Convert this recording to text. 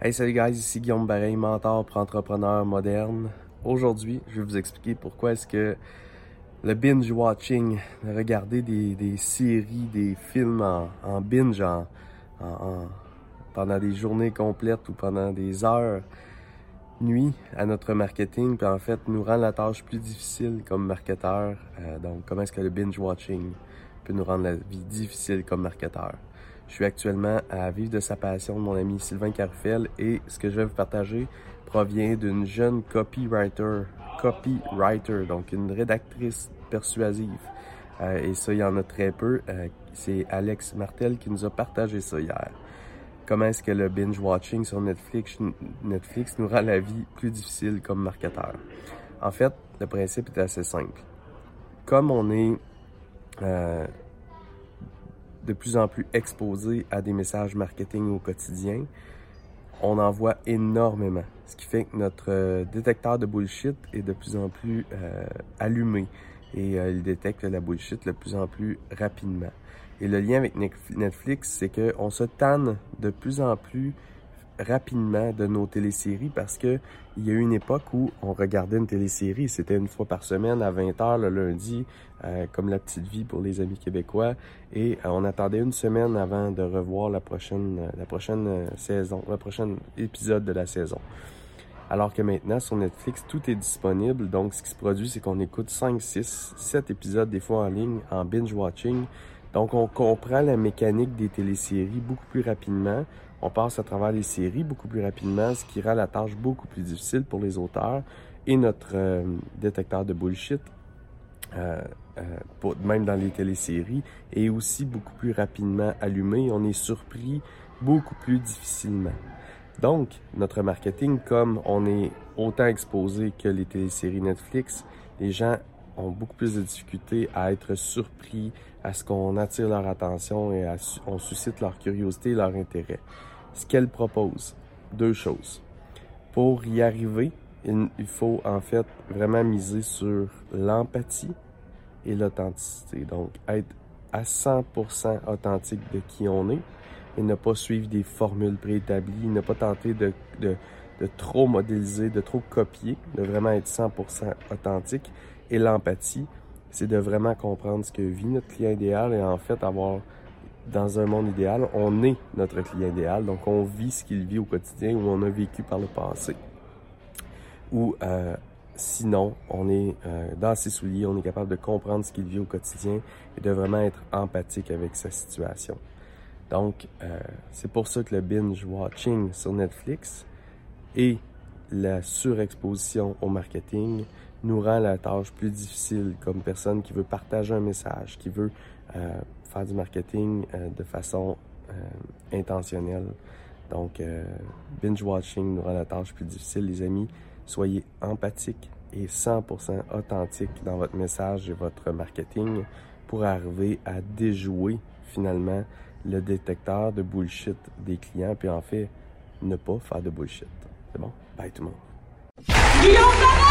Hey salut guys, ici Guillaume Bareil, mentor pour entrepreneurs modernes. Aujourd'hui, je vais vous expliquer pourquoi est-ce que le binge watching, regarder des, séries, des films en, binge en, en, pendant des journées complètes ou pendant des heures, nuit à notre marketing, puis en fait nous rend la tâche plus difficile comme marketeur. Euh, donc comment est-ce que le binge watching peut nous rendre la vie difficile comme marketeur? Je suis actuellement à vivre de sa passion de mon ami Sylvain Carfel et ce que je vais vous partager provient d'une jeune copywriter, copywriter, donc une rédactrice persuasive. Euh, et ça, il y en a très peu. Euh, c'est Alex Martel qui nous a partagé ça hier. Comment est-ce que le binge watching sur Netflix, Netflix nous rend la vie plus difficile comme marketeur? En fait, le principe est assez simple. Comme on est euh, de plus en plus exposé à des messages marketing au quotidien, on en voit énormément. Ce qui fait que notre euh, détecteur de bullshit est de plus en plus euh, allumé et euh, il détecte la bullshit de plus en plus rapidement. Et le lien avec Netflix, c'est qu'on se tanne de plus en plus rapidement de nos téléséries parce que il y a eu une époque où on regardait une télésérie, c'était une fois par semaine à 20h le lundi, euh, comme La Petite Vie pour les amis québécois, et euh, on attendait une semaine avant de revoir la prochaine, la prochaine euh, saison, le prochain épisode de la saison. Alors que maintenant, sur Netflix, tout est disponible. Donc, ce qui se produit, c'est qu'on écoute 5, 6, 7 épisodes des fois en ligne, en binge-watching. Donc, on comprend la mécanique des téléséries beaucoup plus rapidement. On passe à travers les séries beaucoup plus rapidement, ce qui rend la tâche beaucoup plus difficile pour les auteurs et notre euh, détecteur de bullshit, euh, euh, même dans les téléséries, est aussi beaucoup plus rapidement allumé. On est surpris beaucoup plus difficilement. Donc, notre marketing, comme on est autant exposé que les téléséries Netflix, les gens ont beaucoup plus de difficultés à être surpris, à ce qu'on attire leur attention et à, on suscite leur curiosité et leur intérêt. Ce qu'elle propose, deux choses. Pour y arriver, il, faut en fait vraiment miser sur l'empathie et l'authenticité. Donc, être à 100% authentique de qui on est et ne pas suivre des formules préétablies, ne pas tenter de, de, de trop modéliser, de trop copier, de vraiment être 100% authentique et l'empathie, c'est de vraiment comprendre ce que vit notre client idéal et en fait avoir dans un monde idéal, on est notre client idéal, donc on vit ce qu'il vit au quotidien ou on a vécu par le passé. Ou euh, sinon, on est euh, dans ses souliers, on est capable de comprendre ce qu'il vit au quotidien et de vraiment être empathique avec sa situation. Donc, euh, c'est pour ça que le binge watching sur Netflix et la surexposition au marketing nous rend la tâche plus difficile comme personne qui veut partager un message, qui veut euh, faire du marketing euh, de façon euh, intentionnelle. Donc, binge watching nous rend la tâche plus difficile, les amis. Soyez empathiques et 100% authentiques dans votre message et votre marketing pour arriver à déjouer finalement le détecteur de bullshit des clients, puis en fait, ne pas faire de bullshit. C'est bon? Bye tout le monde.